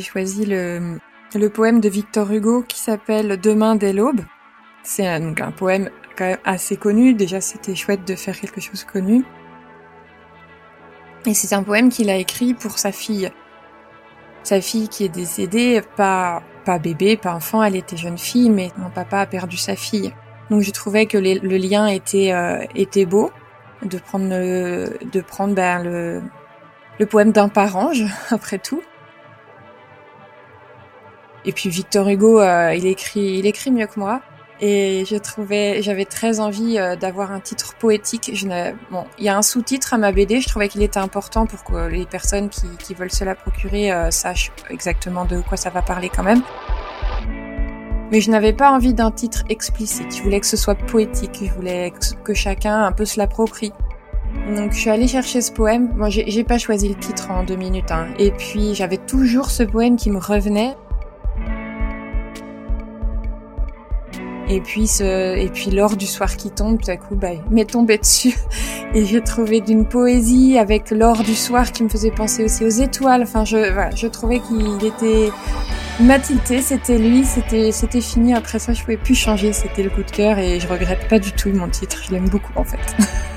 J'ai choisi le, poème de Victor Hugo qui s'appelle Demain dès l'aube. C'est un, un poème quand même assez connu. Déjà, c'était chouette de faire quelque chose connu. Et c'est un poème qu'il a écrit pour sa fille. Sa fille qui est décédée, pas, pas bébé, pas enfant, elle était jeune fille, mais mon papa a perdu sa fille. Donc je trouvais que le lien était, euh, était beau de prendre, le, de prendre ben, le, poème d'un parent, après tout. Et puis Victor Hugo, euh, il écrit, il écrit mieux que moi. Et je trouvais, j'avais très envie euh, d'avoir un titre poétique. Je bon, il y a un sous-titre à ma BD. Je trouvais qu'il était important pour que les personnes qui, veulent se la procurer euh, sachent exactement de quoi ça va parler quand même. Mais je n'avais pas envie d'un titre explicite. Je voulais que ce soit poétique. Je voulais que chacun un peu se l'approprie. Donc je suis allée chercher ce poème. Moi, j'ai pas choisi le titre en deux minutes. Hein. Et puis j'avais toujours ce poème qui me revenait. Et puis et puis l'or du soir qui tombe, tout à coup, bah, m'est tombé dessus. Et j'ai trouvé d'une poésie avec l'or du soir qui me faisait penser aussi aux étoiles. Enfin, je, je trouvais qu'il était matilté, c'était lui, c'était, c'était fini. Après ça, je pouvais plus changer. C'était le coup de cœur et je regrette pas du tout mon titre. Je l'aime beaucoup, en fait.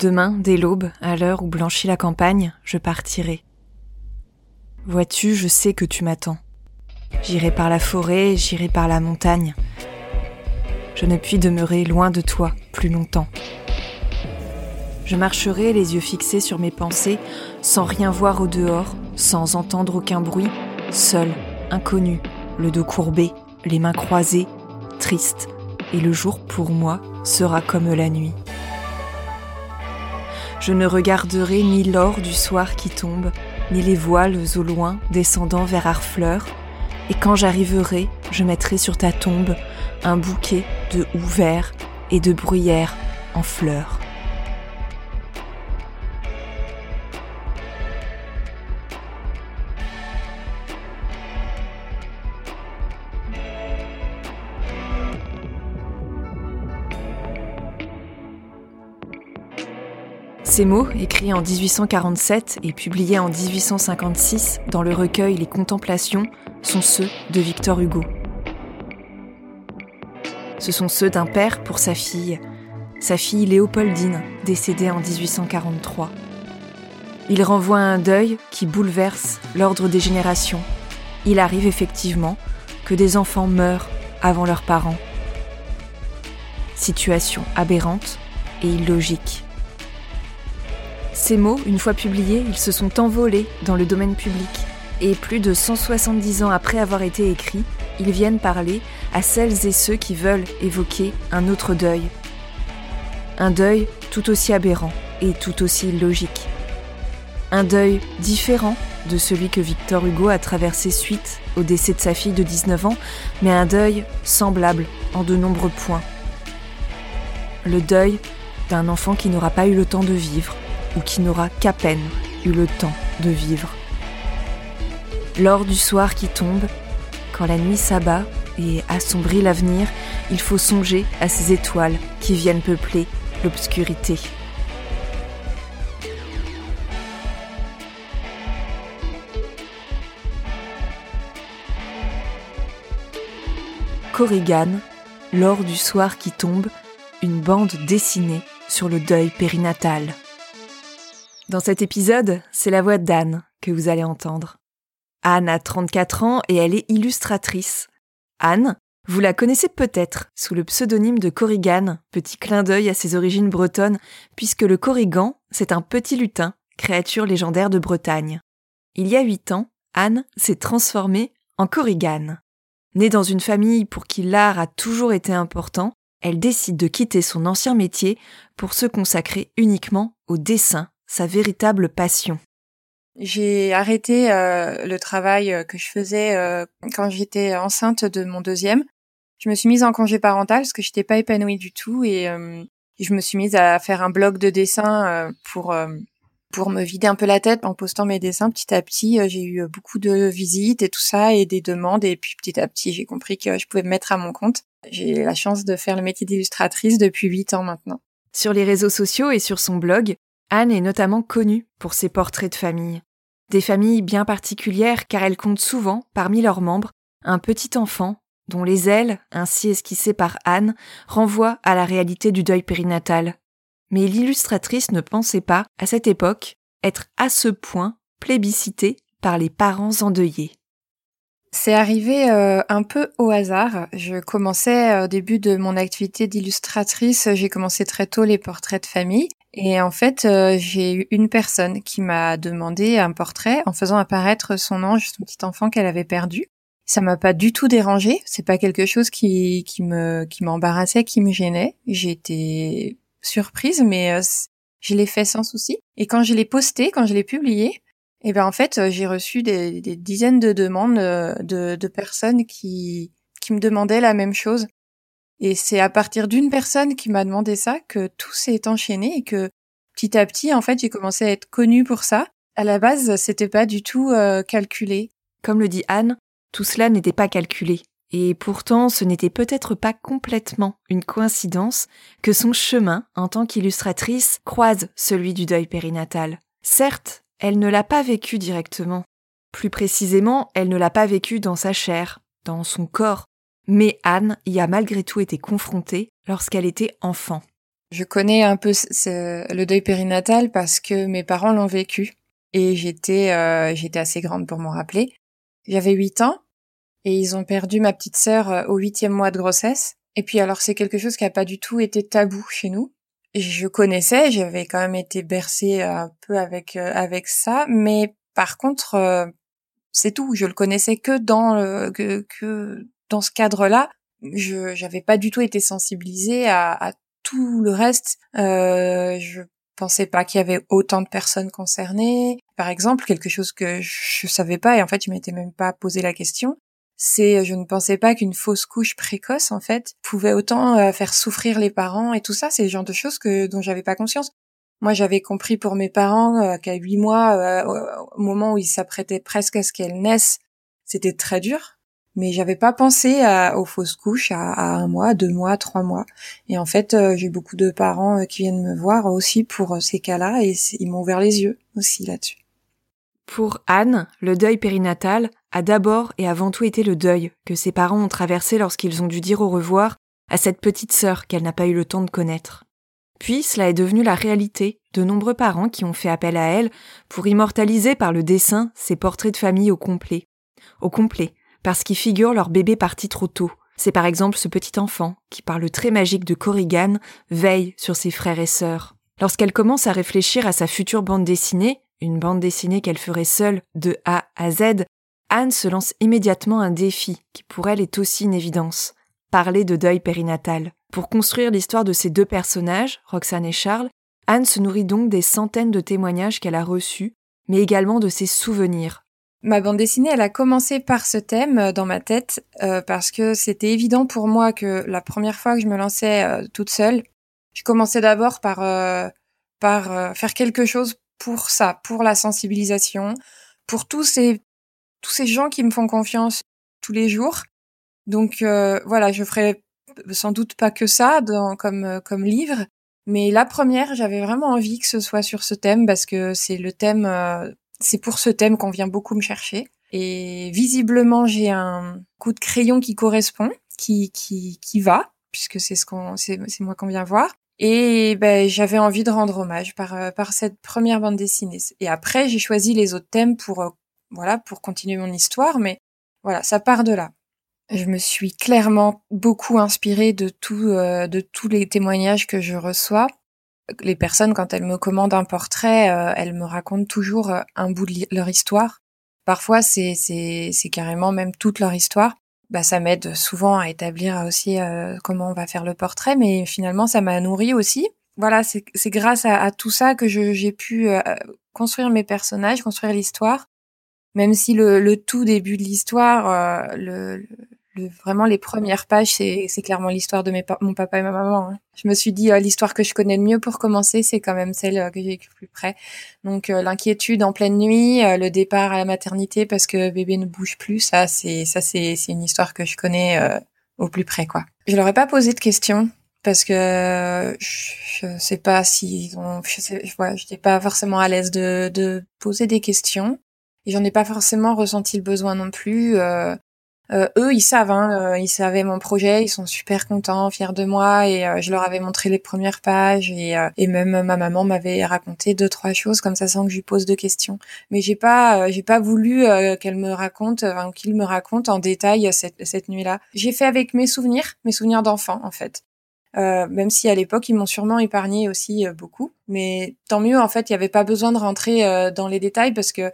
Demain, dès l'aube, à l'heure où blanchit la campagne, je partirai. Vois-tu, je sais que tu m'attends. J'irai par la forêt, j'irai par la montagne. Je ne puis demeurer loin de toi plus longtemps. Je marcherai les yeux fixés sur mes pensées, sans rien voir au dehors, sans entendre aucun bruit, seul, inconnu, le dos courbé, les mains croisées, triste, et le jour pour moi sera comme la nuit. Je ne regarderai ni l'or du soir qui tombe, ni les voiles au loin descendant vers Harfleur, et quand j'arriverai, je mettrai sur ta tombe un bouquet de houx verts et de bruyères en fleurs. Ces mots, écrits en 1847 et publiés en 1856 dans le recueil Les Contemplations, sont ceux de Victor Hugo. Ce sont ceux d'un père pour sa fille, sa fille Léopoldine, décédée en 1843. Il renvoie un deuil qui bouleverse l'ordre des générations. Il arrive effectivement que des enfants meurent avant leurs parents. Situation aberrante et illogique. Ces mots, une fois publiés, ils se sont envolés dans le domaine public. Et plus de 170 ans après avoir été écrits, ils viennent parler à celles et ceux qui veulent évoquer un autre deuil. Un deuil tout aussi aberrant et tout aussi illogique. Un deuil différent de celui que Victor Hugo a traversé suite au décès de sa fille de 19 ans, mais un deuil semblable en de nombreux points. Le deuil d'un enfant qui n'aura pas eu le temps de vivre, ou qui n'aura qu'à peine eu le temps de vivre. Lors du soir qui tombe, quand la nuit s'abat et assombrit l'avenir, il faut songer à ces étoiles qui viennent peupler l'obscurité. Corrigan, lors du soir qui tombe, une bande dessinée sur le deuil périnatal. Dans cet épisode, c'est la voix d'Anne que vous allez entendre. Anne a 34 ans et elle est illustratrice. Anne, vous la connaissez peut-être sous le pseudonyme de Corrigan, petit clin d'œil à ses origines bretonnes, puisque le Corrigan, c'est un petit lutin, créature légendaire de Bretagne. Il y a huit ans, Anne s'est transformée en Corrigan. Née dans une famille pour qui l'art a toujours été important, elle décide de quitter son ancien métier pour se consacrer uniquement au dessin, sa véritable passion. J'ai arrêté euh, le travail euh, que je faisais euh, quand j'étais enceinte de mon deuxième. Je me suis mise en congé parental parce que j'étais pas épanouie du tout et, je me suis mise à faire un blog de dessin pour pour me vider un peu la tête en postant mes dessins petit à petit. J'ai eu beaucoup de visites et tout ça et des demandes et puis petit à petit j'ai compris que je pouvais me mettre à mon compte. J'ai la chance de faire le métier d'illustratrice depuis huit ans maintenant. Sur les réseaux sociaux et sur son blog, Anne est notamment connue pour ses portraits de famille. Des familles bien particulières car elle compte souvent, parmi leurs membres, un petit enfant dont les ailes, ainsi esquissées par Anne, renvoient à la réalité du deuil périnatal. Mais l'illustratrice ne pensait pas, à cette époque, être à ce point plébiscitée par les parents endeuillés. C'est arrivé euh, un peu au hasard. Je commençais euh, au début de mon activité d'illustratrice, j'ai commencé très tôt les portraits de famille. Et en fait, euh, j'ai eu une personne qui m'a demandé un portrait en faisant apparaître son ange, son petit enfant qu'elle avait perdu. Ça m'a pas du tout dérangé. C'est pas quelque chose qui, qui me qui m'embarrassait, qui me gênait. J'ai été surprise, mais je l'ai fait sans souci. Et quand je l'ai posté, quand je l'ai publié, et ben en fait, euh, j'ai reçu des, dizaines de demandes euh, de, de, personnes qui, qui me demandaient la même chose. Et c'est à partir d'une personne qui m'a demandé ça que tout s'est enchaîné et que petit à petit, en fait, j'ai commencé à être connue pour ça. À la base, c'était pas du tout euh, calculé. Comme le dit Anne, tout cela n'était pas calculé. Et pourtant, ce n'était peut-être pas complètement une coïncidence que son chemin, en tant qu'illustratrice, croise celui du deuil périnatal. Certes, elle ne l'a pas vécu directement. Plus précisément, elle ne l'a pas vécu dans sa chair, dans son corps. Mais Anne y a malgré tout été confrontée lorsqu'elle était enfant. Je connais un peu le deuil périnatal parce que mes parents l'ont vécu et j'étais euh, j'étais assez grande pour m'en rappeler. J'avais huit ans et ils ont perdu ma petite sœur euh, au huitième mois de grossesse. Et puis alors c'est quelque chose qui n'a pas du tout été tabou chez nous je connaissais, j'avais quand même été bercée un peu avec euh, avec ça, mais par contre, euh, c'est tout. Je le connaissais que dans le, que, que dans ce cadre-là. Je j'avais pas du tout été sensibilisée à, à tout le reste. Euh, je pensais pas qu'il y avait autant de personnes concernées. Par exemple, quelque chose que je savais pas et en fait je m'étais même pas posé la question, c'est je ne pensais pas qu'une fausse couche précoce en fait pouvait autant euh, faire souffrir les parents et tout ça c'est le genre de choses que dont j'avais pas conscience moi j'avais compris pour mes parents euh, qu'à huit mois euh, au moment où ils s'apprêtaient presque à ce qu'elles naissent c'était très dur mais j'avais pas pensé aux fausses couches à, un mois deux mois trois mois et en fait j'ai beaucoup de parents qui viennent me voir aussi pour ces cas-là et ils m'ont ouvert les yeux aussi là-dessus pour Anne, le deuil périnatal a d'abord et avant tout été le deuil que ses parents ont traversé lorsqu'ils ont dû dire au revoir à cette petite sœur qu'elle n'a pas eu le temps de connaître. Puis cela est devenu la réalité de nombreux parents qui ont fait appel à elle pour immortaliser par le dessin ces portraits de famille au complet. Au complet, parce qu'ils figurent leur bébé parti trop tôt. C'est par exemple ce petit enfant qui, par le trait magique de Corrigan, veille sur ses frères et sœurs. Lorsqu'elle commence à réfléchir à sa future bande dessinée, une bande dessinée qu'elle ferait seule de A à Z, Anne se lance immédiatement un défi qui pour elle est aussi une évidence. Parler de deuil périnatal. Pour construire l'histoire de ces deux personnages, Roxane et Charles, Anne se nourrit donc des centaines de témoignages qu'elle a reçus, mais également de ses souvenirs. Ma bande dessinée, elle a commencé par ce thème euh, dans ma tête euh, parce que c'était évident pour moi que la première fois que je me lançais euh, toute seule, je commençais d'abord par par faire quelque chose pour ça, pour la sensibilisation, pour tous ces tous ces gens qui me font confiance tous les jours. Donc voilà, je ferai sans doute pas que ça dans, comme comme livre, mais la première, j'avais vraiment envie que ce soit sur ce thème parce que c'est le thème c'est pour ce thème qu'on vient beaucoup me chercher. Et visiblement, j'ai un coup de crayon qui correspond, qui qui qui va, puisque c'est ce qu'on c'est c'est moi qu'on vient voir. Et ben j'avais envie de rendre hommage par euh, par cette première bande dessinée. Et après, j'ai choisi les autres thèmes pour euh, voilà pour continuer mon histoire. Mais voilà, ça part de là. Je me suis clairement beaucoup inspirée de tout euh, de tous les témoignages que je reçois les personnes, quand elles me commandent un portrait, euh, elles me racontent toujours euh, un bout de leur histoire. Parfois, c'est, c'est, c'est carrément même toute leur histoire. Bah, ça m'aide souvent à établir aussi euh, comment on va faire le portrait, mais finalement, ça m'a nourri aussi. Voilà, c'est, grâce à, tout ça que j'ai pu construire mes personnages, construire l'histoire. Même si le, le tout début de l'histoire, le, vraiment les premières pages, c'est, clairement l'histoire de mes mon papa et ma maman. Hein. Je me suis dit, euh, l'histoire que je connais le mieux pour commencer, c'est quand même celle euh, que j'ai le plus près. Donc euh, l'inquiétude en pleine nuit, le départ à la maternité parce que bébé ne bouge plus, ça c'est ça c'est, une histoire que je connais au plus près quoi. Je leur ai pas posé de questions parce que je sais pas si je sais, j'étais pas forcément à l'aise de, de poser des questions et j'en ai pas forcément ressenti le besoin non plus. Euh, euh, eux, ils savent, hein, euh, ils savaient mon projet, ils sont super contents, fiers de moi, et euh, je leur avais montré les premières pages, et, et même ma maman m'avait raconté deux trois choses comme ça sans que je lui pose de questions. Mais j'ai pas, j'ai pas voulu qu'elle me raconte, enfin, qu'il me raconte en détail cette, cette nuit-là. J'ai fait avec mes souvenirs, mes souvenirs d'enfant en fait. Euh, même si à l'époque ils m'ont sûrement épargné aussi beaucoup, mais tant mieux en fait, il n'y avait pas besoin de rentrer dans les détails parce que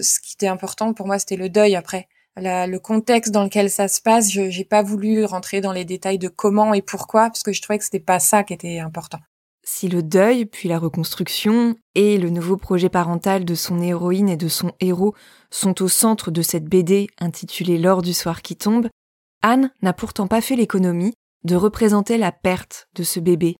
ce qui était important pour moi c'était le deuil après le contexte dans lequel ça se passe. Je j'ai pas voulu rentrer dans les détails de comment et pourquoi parce que je trouvais que c'était pas ça qui était important. Si le deuil, puis la reconstruction et le nouveau projet parental de son héroïne et de son héros sont au centre de cette BD intitulée L'or du soir qui tombe, Anne n'a pourtant pas fait l'économie de représenter la perte de ce bébé.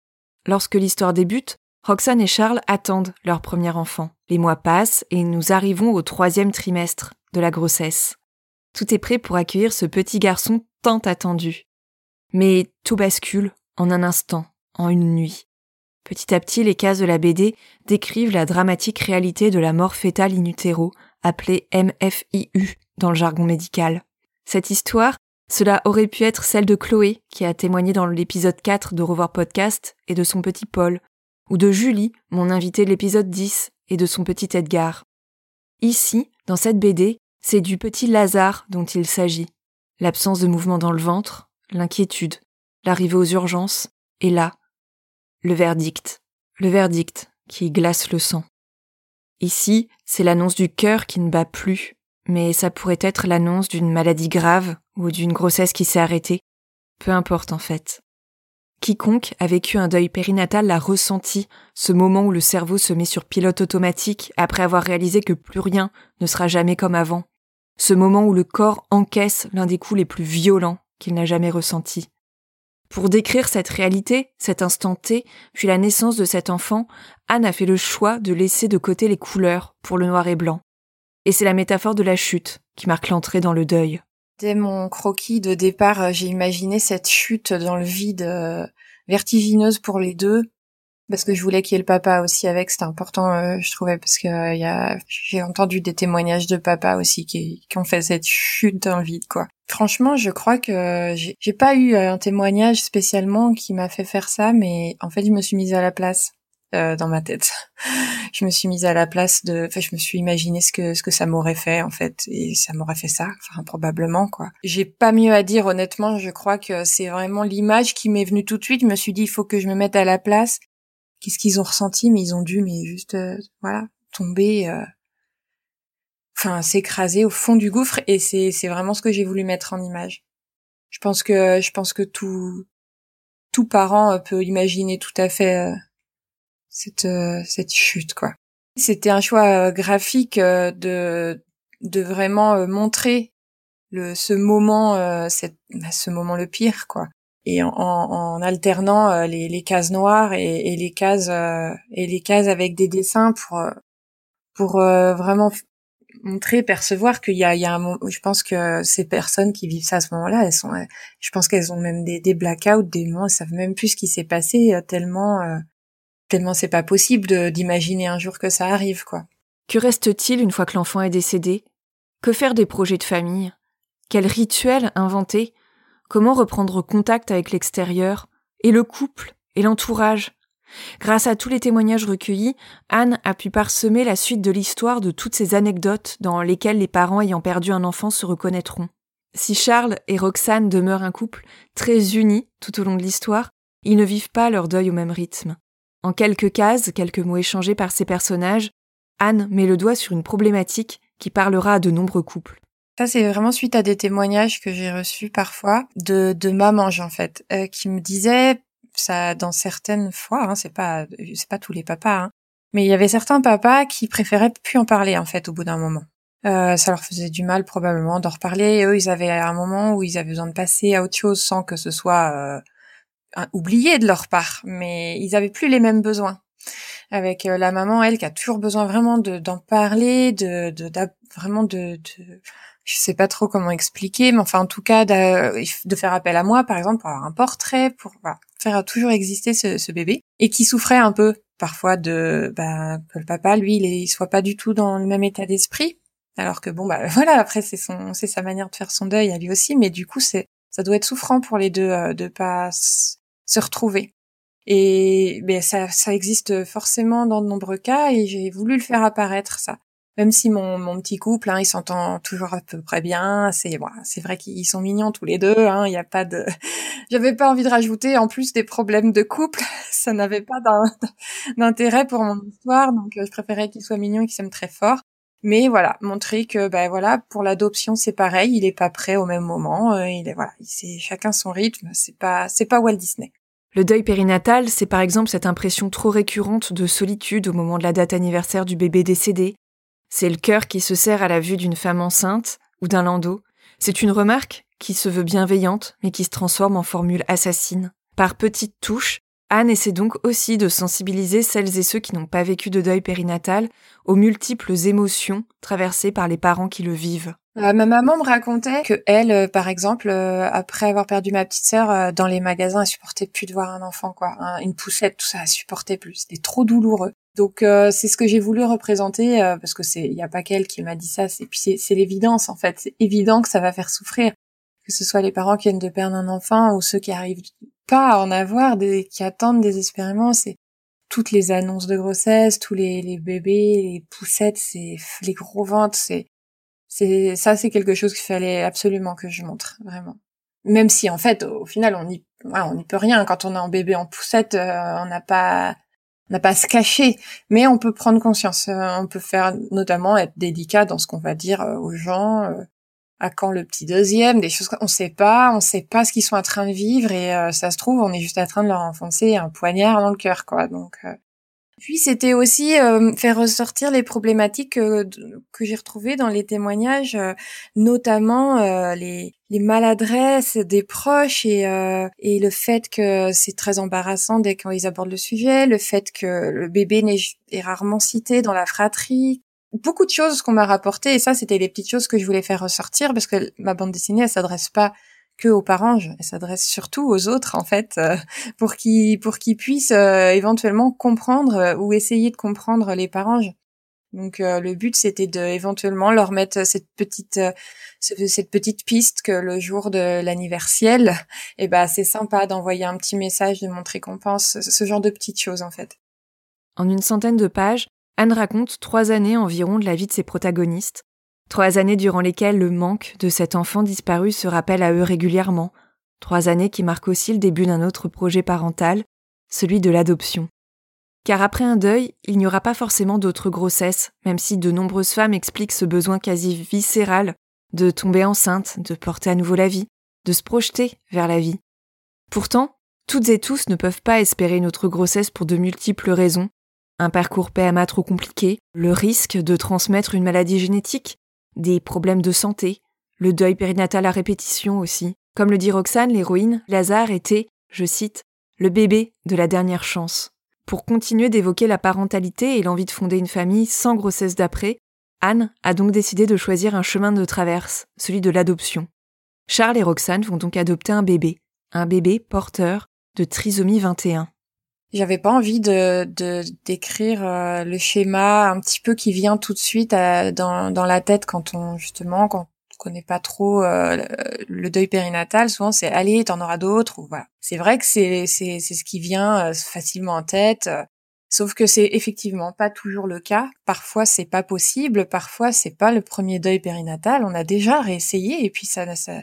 Lorsque l'histoire débute, Roxane et Charles attendent leur premier enfant. Les mois passent et nous arrivons au troisième trimestre de la grossesse. Tout est prêt pour accueillir ce petit garçon tant attendu. Mais tout bascule en un instant, en une nuit. Petit à petit, les cases de la BD décrivent la dramatique réalité de la mort fétale in utero, appelée MFIU dans le jargon médical. Cette histoire, cela aurait pu être celle de Chloé, qui a témoigné dans l'épisode 4 de Revoir Podcast, et de son petit Paul, ou de Julie, mon invité de l'épisode 10, et de son petit Edgar. Ici, dans cette BD, c'est du petit Lazare dont il s'agit. L'absence de mouvement dans le ventre, l'inquiétude, l'arrivée aux urgences, et là, le verdict. Le verdict qui glace le sang. Ici, c'est l'annonce du cœur qui ne bat plus, mais ça pourrait être l'annonce d'une maladie grave ou d'une grossesse qui s'est arrêtée. Peu importe en fait. Quiconque a vécu un deuil périnatal l'a ressenti, ce moment où le cerveau se met sur pilote automatique après avoir réalisé que plus rien ne sera jamais comme avant ce moment où le corps encaisse l'un des coups les plus violents qu'il n'a jamais ressentis. Pour décrire cette réalité, cet instant T, puis la naissance de cet enfant, Anne a fait le choix de laisser de côté les couleurs pour le noir et blanc. Et c'est la métaphore de la chute qui marque l'entrée dans le deuil. Dès mon croquis de départ, euh, j'ai imaginé cette chute dans le vide euh, vertigineuse pour les deux, parce que je voulais qu'il y ait le papa aussi avec, c'était important, euh, je trouvais, parce que euh, y a, j'ai entendu des témoignages de papa aussi qui, qui ont fait cette chute dans le vide, quoi. Franchement, je crois que j'ai, pas eu un témoignage spécialement qui m'a fait faire ça, mais en fait, je me suis mise à la place. Euh, dans ma tête. je me suis mise à la place de, enfin, je me suis imaginé ce que ce que ça m'aurait fait en fait, et ça m'aurait fait ça, enfin probablement quoi. J'ai pas mieux à dire honnêtement. Je crois que c'est vraiment l'image qui m'est venue tout de suite. Je me suis dit il faut que je me mette à la place qu'est-ce qu'ils ont ressenti, mais ils ont dû, mais juste, euh, voilà, tomber, euh, s'écraser au fond du gouffre, et c'est c'est vraiment ce que j'ai voulu mettre en image. Je pense que je pense que tout tout parent euh, peut imaginer tout à fait cette cette chute, quoi. C'était un choix graphique de de vraiment montrer le ce moment cette, bah, ce moment le pire quoi et en, en alternant les, les, cases noires et, et les cases et les cases avec des dessins pour pour vraiment montrer, percevoir qu'il y a, il y a un moment, je pense que ces personnes qui vivent ça à ce moment-là, elles sont, je pense qu'elles ont même des, des blackouts, des moments, elles savent même plus ce qui s'est passé, euh, tellement, euh, tellement c'est pas possible d'imaginer un jour que ça arrive, quoi. Que reste-t-il une fois que l'enfant est décédé? Que faire des projets de famille? Quel rituel inventer? Comment reprendre contact avec l'extérieur? Et le couple? Et l'entourage? Grâce à tous les témoignages recueillis, Anne a pu parsemer la suite de l'histoire de toutes ces anecdotes dans lesquelles les parents ayant perdu un enfant se reconnaîtront. Si Charles et Roxane demeurent un couple très unis tout au long de l'histoire, ils ne vivent pas leur deuil au même rythme. En quelques cases, quelques mots échangés par ces personnages, Anne met le doigt sur une problématique qui parlera à de nombreux couples. Ça, c'est vraiment suite à des témoignages que j'ai reçus parfois de, de mamanges, en fait, euh, qui me disaient ça dans certaines fois, hein, c'est pas c'est pas tous les papas, hein, mais il y avait certains papas qui préféraient plus en parler en fait au bout d'un moment. Euh, ça leur faisait du mal probablement d'en reparler. Et eux, ils avaient un moment où ils avaient besoin de passer à autre chose sans que ce soit euh, oublié de leur part, mais ils avaient plus les mêmes besoins. Avec euh, la maman, elle, qui a toujours besoin vraiment d'en parler, de, de, vraiment de, de je sais pas trop comment expliquer, mais enfin en tout cas de, faire appel à moi par exemple pour avoir un portrait, pour faire toujours exister ce, bébé et qui souffrait un peu parfois de bah, que le papa lui il, il soit pas du tout dans le même état d'esprit, alors que bon bah voilà après c'est son c'est sa manière de faire son deuil à lui aussi, mais du coup c'est ça doit être souffrant pour les deux euh, de pas se retrouver. Et ben ça, ça existe forcément dans de nombreux cas et j'ai voulu le faire apparaître ça même si mon, mon petit couple, hein, il s'entend toujours à peu près bien. C'est voilà, c'est vrai qu'ils sont mignons tous les deux. Hein, il n'y a pas de, j'avais pas envie de rajouter en plus des problèmes de couple. Ça n'avait pas d'intérêt pour mon histoire, donc euh, je préférais qu'ils soient mignons et qu'ils s'aiment très fort. Mais voilà, montrer que ben voilà, pour l'adoption c'est pareil, il est pas prêt au même moment. Euh, il est voilà, c'est chacun son rythme. C'est pas c'est pas Walt Disney. Le deuil périnatal, c'est par exemple cette impression trop récurrente de solitude au moment de la date anniversaire du bébé décédé, c'est le cœur qui se serre à la vue d'une femme enceinte ou d'un landau. C'est une remarque qui se veut bienveillante mais qui se transforme en formule assassine. Par petites touches, Anne essaie donc aussi de sensibiliser celles et ceux qui n'ont pas vécu de deuil périnatal aux multiples émotions traversées par les parents qui le vivent. Euh, ma maman me racontait que elle, euh, par exemple, euh, après avoir perdu ma petite sœur dans les magasins, elle supportait plus de voir un enfant, quoi, une poussette, tout ça, elle supportait plus. C'était trop douloureux. Donc euh, c'est ce que j'ai voulu représenter euh, parce que c'est il y a pas qu'elle qui m'a dit ça, c'est puis c'est l'évidence en fait, c'est évident que ça va faire souffrir. Que ce soit les parents qui viennent de perdre un enfant ou ceux qui arrivent pas à en avoir des qui attendent désespérément, c'est toutes les annonces de grossesse, tous les, les bébés, les poussettes, c'est les gros ventres, c'est c'est ça c'est quelque chose qu'il fallait absolument que je montre vraiment. Même si en fait au final on y on n'y peut rien. Quand on est en bébé en poussette, euh, on n'a pas n'a pas à se cacher, mais on peut prendre conscience. Euh, on peut faire notamment être délicat dans ce qu'on va dire euh, aux gens. Euh, à quand le petit deuxième, des choses qu'on sait pas, on sait pas ce qu'ils sont en train de vivre et ça se trouve on est juste en train de leur enfoncer un poignard dans le cœur quoi. Donc puis c'était aussi euh, faire ressortir les problématiques que, que j'ai retrouvées dans les témoignages, euh, notamment euh, les, les, maladresses des proches et, et le fait que c'est très embarrassant dès qu'ils abordent le sujet, le fait que le bébé est rarement cité dans la fratrie. Beaucoup de choses qu'on m'a rapportées et ça c'était les petites choses que je voulais faire ressortir parce que ma bande dessinée elle s'adresse pas que aux parents, elle s'adresse surtout aux autres en fait, euh, pour qu'ils pour qu'ils puissent euh, éventuellement comprendre euh, ou essayer de comprendre les parents. Donc le but c'était de éventuellement leur mettre cette petite cette petite piste que le jour de l'anniversaire, eh ben c'est sympa d'envoyer un petit message de montrer qu'on pense ce genre de petites choses en fait. En une centaine de pages, Anne raconte trois années environ de la vie de ses protagonistes, Trois années durant lesquelles le manque de cet enfant disparu se rappelle à eux régulièrement. Trois années qui marquent aussi le début d'un autre projet parental, celui de l'adoption. Car après un deuil, il n'y aura pas forcément d'autres grossesses, même si de nombreuses femmes expliquent ce besoin quasi viscéral de tomber enceinte, de porter à nouveau la vie, de se projeter vers la vie. Pourtant, toutes et tous ne peuvent pas espérer une autre grossesse pour de multiples raisons, Un parcours PMA trop compliqué, le risque de transmettre une maladie génétique, des problèmes de santé, le deuil périnatal à répétition aussi. Comme le dit Roxane, l'héroïne, Lazare était, je cite, le bébé de la dernière chance. Pour continuer d'évoquer la parentalité et l'envie de fonder une famille sans grossesse d'après, Anne a donc décidé de choisir un chemin de traverse, celui de l'adoption. Charles et Roxane vont donc adopter un bébé, un bébé porteur de trisomie 21. J'avais pas envie de d'écrire euh, le schéma un petit peu qui vient tout de suite euh, dans, dans la tête quand on justement quand on connaît pas trop euh, le deuil périnatal. Souvent c'est allez t'en auras d'autres ou voilà. C'est vrai que c'est c'est c'est ce qui vient facilement en tête. Sauf que c'est effectivement pas toujours le cas. Parfois c'est pas possible, parfois c'est pas le premier deuil périnatal. On a déjà réessayé et puis ça, ça,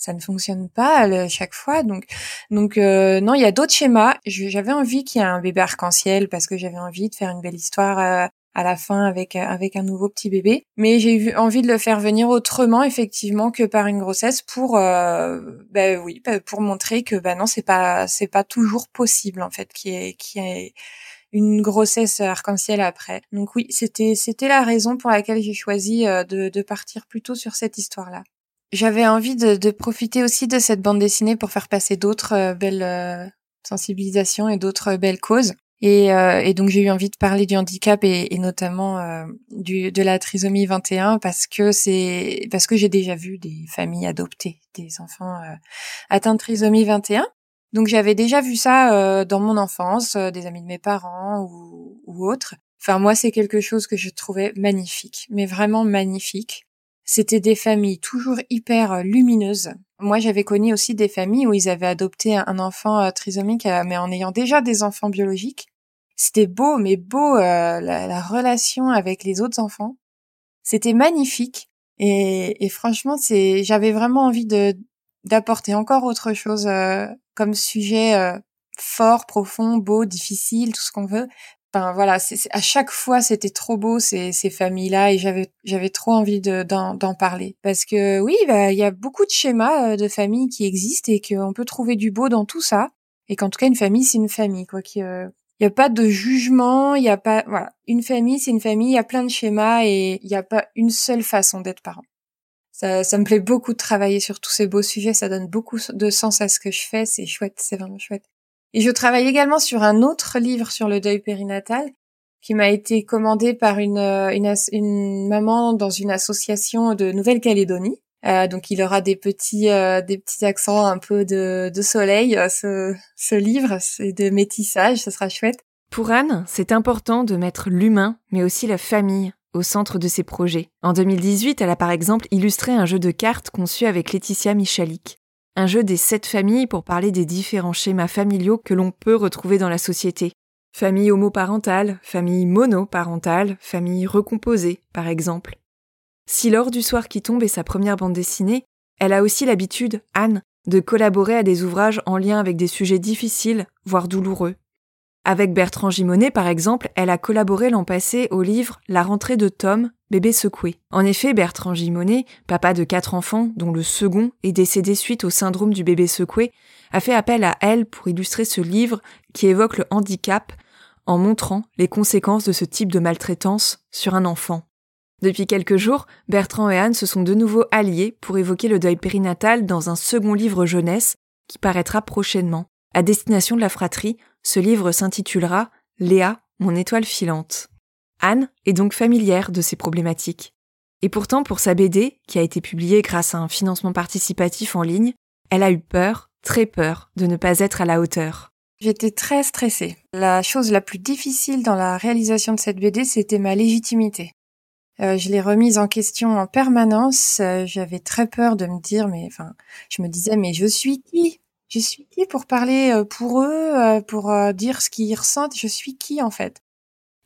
ça ne fonctionne pas à chaque fois. Donc, donc euh, non, il y a d'autres schémas. J'avais envie qu'il y ait un bébé arc-en-ciel parce que j'avais envie de faire une belle histoire euh, à la fin avec euh, avec un nouveau petit bébé. Mais j'ai eu envie de le faire venir autrement, effectivement, que par une grossesse pour, ben oui, bah, pour montrer que ben non, c'est pas c'est pas toujours possible en fait, qui est qui est une grossesse arc-en-ciel après. Donc oui, c'était c'était la raison pour laquelle j'ai choisi de, de partir plutôt sur cette histoire-là. J'avais envie de, de, profiter aussi de cette bande dessinée pour faire passer d'autres euh, belles euh, sensibilisations et d'autres belles causes. Et, euh, et donc j'ai eu envie de parler du handicap et, et notamment du, de la trisomie 21 parce que c'est parce que j'ai déjà vu des familles adopter des enfants atteints de trisomie 21. Donc j'avais déjà vu ça dans mon enfance, des amis de mes parents ou, ou autres. Enfin moi c'est quelque chose que je trouvais magnifique, mais vraiment magnifique. C'était des familles toujours hyper euh, lumineuses. Moi, j'avais connu aussi des familles où ils avaient adopté un enfant euh, trisomique, euh, mais en ayant déjà des enfants biologiques. C'était beau, mais beau la, relation avec les autres enfants. C'était magnifique. Et, franchement, c'est, j'avais vraiment envie de d'apporter encore autre chose comme sujet fort, profond, beau, difficile, tout ce qu'on veut, Enfin voilà, c'est, à chaque fois c'était trop beau ces, ces familles-là et j'avais j'avais trop envie de, d'en, parler parce que oui, bah, il y a beaucoup de schémas euh, de familles qui existent et qu'on peut trouver du beau dans tout ça et qu'en tout cas une famille c'est une famille quoi. Euh, il y a pas de jugement, il y a pas voilà, une famille c'est une famille, il y a plein de schémas et il n'y a pas une seule façon d'être parent. Ça, ça me plaît beaucoup de travailler sur tous ces beaux sujets, ça donne beaucoup de sens à ce que je fais, c'est chouette, c'est vraiment chouette. Et je travaille également sur un autre livre sur le deuil périnatal qui m'a été commandé par une, euh, maman dans une association de Nouvelle-Calédonie. Euh, donc il aura des petits euh, des petits accents un peu de, soleil euh, ce, ce livre. C'est de métissage ce sera chouette. Pour Anne c'est important de mettre l'humain mais aussi la famille au centre de ses projets. En 2018 elle a par exemple illustré un jeu de cartes conçu avec Laetitia Michalik un jeu des sept familles pour parler des différents schémas familiaux que l'on peut retrouver dans la société. Famille homoparentale, famille monoparentale, famille recomposée, par exemple. Si lors du soir qui tombe est sa première bande dessinée, elle a aussi l'habitude, Anne, de collaborer à des ouvrages en lien avec des sujets difficiles, voire douloureux. Avec Bertrand Gimonet, par exemple, elle a collaboré l'an passé au livre La rentrée de Tom, bébé secoué. En effet, Bertrand Gimonet, papa de quatre enfants, dont le second est décédé suite au syndrome du bébé secoué, a fait appel à elle pour illustrer ce livre qui évoque le handicap en montrant les conséquences de ce type de maltraitance sur un enfant. Depuis quelques jours, Bertrand et Anne se sont de nouveau alliés pour évoquer le deuil périnatal dans un second livre jeunesse qui paraîtra prochainement. À destination de la fratrie, ce livre s'intitulera Léa, mon étoile filante. Anne est donc familière de ces problématiques. Et pourtant, pour sa BD, qui a été publiée grâce à un financement participatif en ligne, elle a eu peur, très peur, de ne pas être à la hauteur. J'étais très stressée. La chose la plus difficile dans la réalisation de cette BD, c'était ma légitimité. Euh, je l'ai remise en question en permanence. Euh, j'avais très peur de me dire, mais enfin, je me disais, mais je suis qui? Je suis qui pour parler euh, pour eux, pour dire ce qu'ils ressentent? Je suis qui en fait?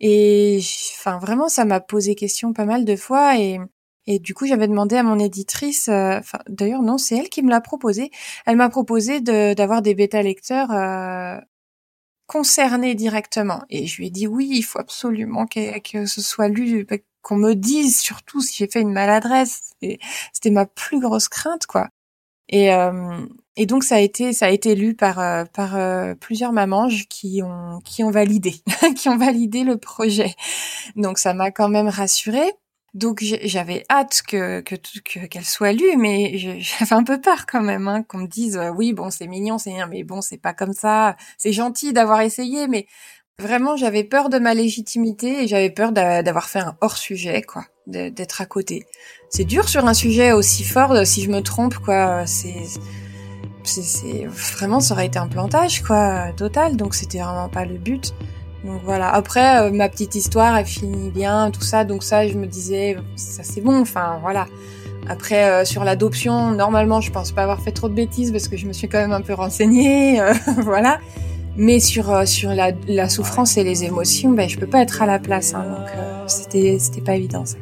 Et enfin vraiment, ça m'a posé question pas mal de fois et et du coup, j'avais demandé à mon éditrice, euh, d'ailleurs non, c'est elle qui me l'a proposé. Elle m'a proposé d'avoir des bêta lecteurs euh, concernés directement. Et je lui ai dit oui, il faut absolument que, que ce soit lu, qu'on me dise surtout si j'ai fait une maladresse. C'était ma plus grosse crainte, quoi. Et, euh, Et donc ça a été ça a été lu par euh, par euh, plusieurs mamans qui ont qui ont validé qui ont validé le projet. Donc ça m'a quand même rassurée. Donc j'avais hâte que que qu'elle soit lue, mais j'avais un peu peur quand même hein, qu'on me dise euh, oui bon c'est mignon c'est bien, mais bon c'est pas comme ça. C'est gentil d'avoir essayé, mais vraiment j'avais peur de ma légitimité et j'avais peur d'avoir fait un hors sujet quoi, d'être à côté. C'est dur sur un sujet aussi fort. Si je me trompe quoi, c'est c'est vraiment ça aurait été un plantage quoi total. Donc c'était vraiment pas le but. Donc voilà. Après euh, ma petite histoire elle finit bien tout ça. Donc ça je me disais ça c'est bon. Enfin voilà. Après euh, sur l'adoption normalement je pense pas avoir fait trop de bêtises parce que je me suis quand même un peu renseignée euh, voilà. Mais sur sur la, la, souffrance et les émotions ben je peux pas être à la place hein, donc c'était c'était pas évident ça.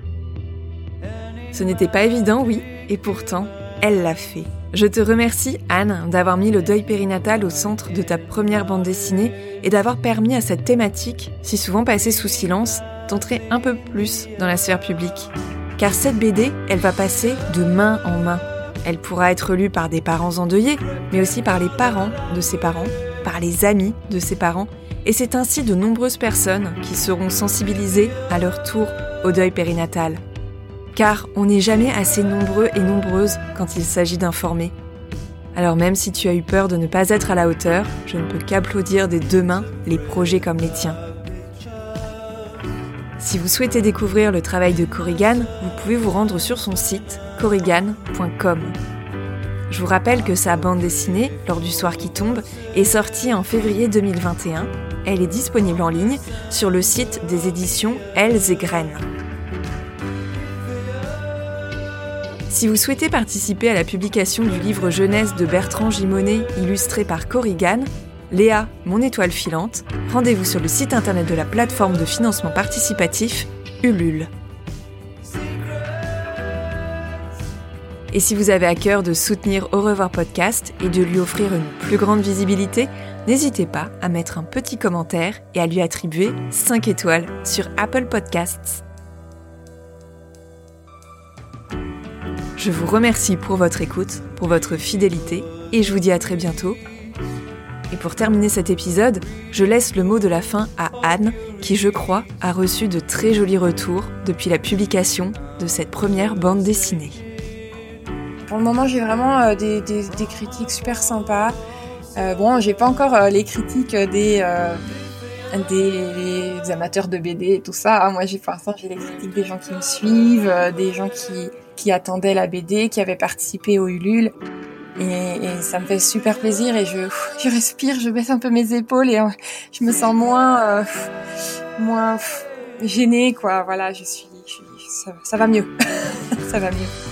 Ce n'était pas évident oui. Et pourtant elle l'a fait. Je te remercie, Anne, d'avoir mis le deuil périnatal au centre de ta première bande dessinée et d'avoir permis à cette thématique, si souvent passée sous silence, d'entrer un peu plus dans la sphère publique. Car cette BD, elle va passer de main en main. Elle pourra être lue par des parents endeuillés, mais aussi par les parents de ses parents, par les amis de ses parents, et c'est ainsi de nombreuses personnes qui seront sensibilisées à leur tour au deuil périnatal car on n'est jamais assez nombreux et nombreuses quand il s'agit d'informer. Alors même si tu as eu peur de ne pas être à la hauteur, je ne peux qu'applaudir des deux mains les projets comme les tiens. Si vous souhaitez découvrir le travail de Corrigan, vous pouvez vous rendre sur son site corrigan.com. Je vous rappelle que sa bande dessinée, Lors du soir qui tombe, est sortie en février 2021. Elle est disponible en ligne sur le site des éditions Elles et Graines. Si vous souhaitez participer à la publication du livre jeunesse de Bertrand Gimonet illustré par Corrigan, Léa, mon étoile filante, rendez-vous sur le site internet de la plateforme de financement participatif Ulule. Et si vous avez à cœur de soutenir Au revoir podcast et de lui offrir une plus grande visibilité, n'hésitez pas à mettre un petit commentaire et à lui attribuer 5 étoiles sur Apple Podcasts. Je vous remercie pour votre écoute, pour votre fidélité, et je vous dis à très bientôt. Et pour terminer cet épisode, je laisse le mot de la fin à Anne, qui je crois a reçu de très jolis retours depuis la publication de cette première bande dessinée. Pour le moment, j'ai vraiment euh, des, critiques super sympas. Euh, bon, j'ai pas encore euh, les critiques des, des, amateurs de BD et tout ça. Moi, j'ai pour l'instant, j'ai les critiques des gens qui me suivent, des gens qui qui attendait la BD, qui avait participé au Ulule. Et, ça me fait super plaisir et je, je respire, je baisse un peu mes épaules et euh, je me sens moins, euh, moins gênée, quoi. Voilà, je suis, ça va mieux. ça va mieux.